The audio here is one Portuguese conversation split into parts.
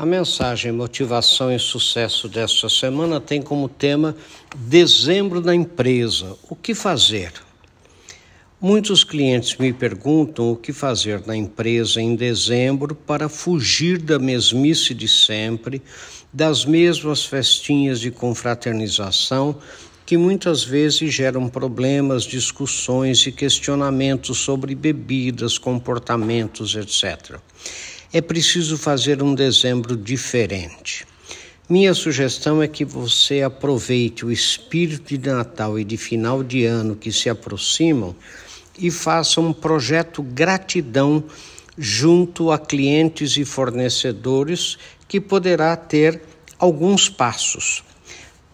A mensagem Motivação e Sucesso desta semana tem como tema Dezembro na empresa. O que fazer? Muitos clientes me perguntam o que fazer na empresa em dezembro para fugir da mesmice de sempre, das mesmas festinhas de confraternização que muitas vezes geram problemas, discussões e questionamentos sobre bebidas, comportamentos, etc é preciso fazer um dezembro diferente. Minha sugestão é que você aproveite o espírito de Natal e de final de ano que se aproximam e faça um projeto gratidão junto a clientes e fornecedores que poderá ter alguns passos.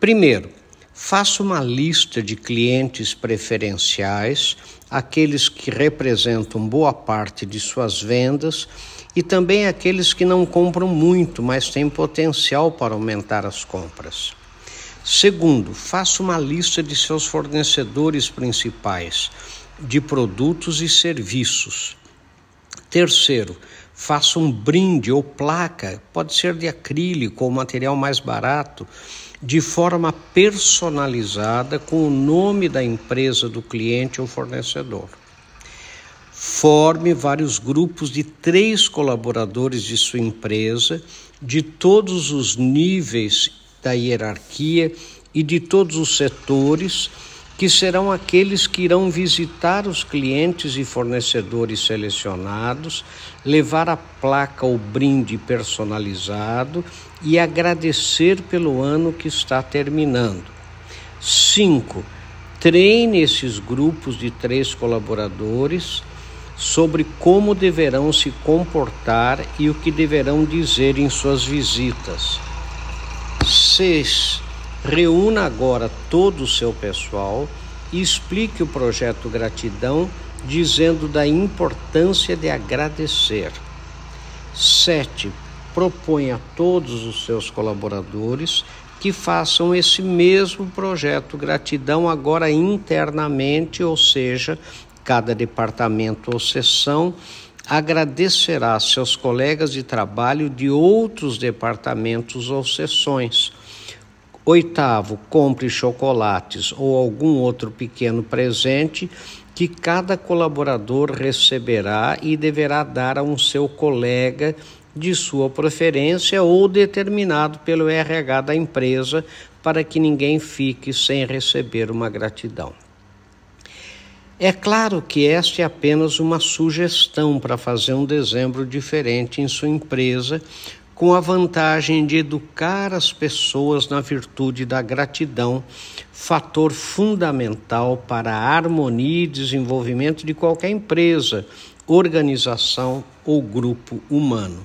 Primeiro, faça uma lista de clientes preferenciais, aqueles que representam boa parte de suas vendas e também aqueles que não compram muito, mas têm potencial para aumentar as compras. Segundo, faça uma lista de seus fornecedores principais de produtos e serviços. Terceiro, faça um brinde ou placa, pode ser de acrílico ou material mais barato, de forma personalizada com o nome da empresa do cliente ou fornecedor. Forme vários grupos de três colaboradores de sua empresa, de todos os níveis da hierarquia e de todos os setores, que serão aqueles que irão visitar os clientes e fornecedores selecionados, levar a placa ou brinde personalizado e agradecer pelo ano que está terminando. 5. Treine esses grupos de três colaboradores sobre como deverão se comportar e o que deverão dizer em suas visitas. 6. Reúna agora todo o seu pessoal e explique o projeto Gratidão, dizendo da importância de agradecer. 7. Proponha a todos os seus colaboradores que façam esse mesmo projeto Gratidão agora internamente, ou seja, cada departamento ou seção agradecerá seus colegas de trabalho de outros departamentos ou seções. Oitavo, compre chocolates ou algum outro pequeno presente que cada colaborador receberá e deverá dar a um seu colega de sua preferência ou determinado pelo RH da empresa para que ninguém fique sem receber uma gratidão. É claro que esta é apenas uma sugestão para fazer um dezembro diferente em sua empresa, com a vantagem de educar as pessoas na virtude da gratidão, fator fundamental para a harmonia e desenvolvimento de qualquer empresa, organização ou grupo humano.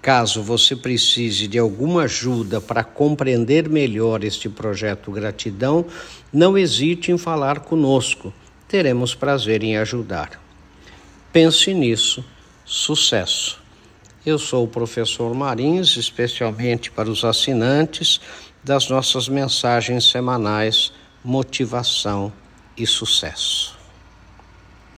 Caso você precise de alguma ajuda para compreender melhor este projeto Gratidão, não hesite em falar conosco teremos prazer em ajudar. Pense nisso. Sucesso! Eu sou o professor Marins, especialmente para os assinantes das nossas mensagens semanais Motivação e Sucesso.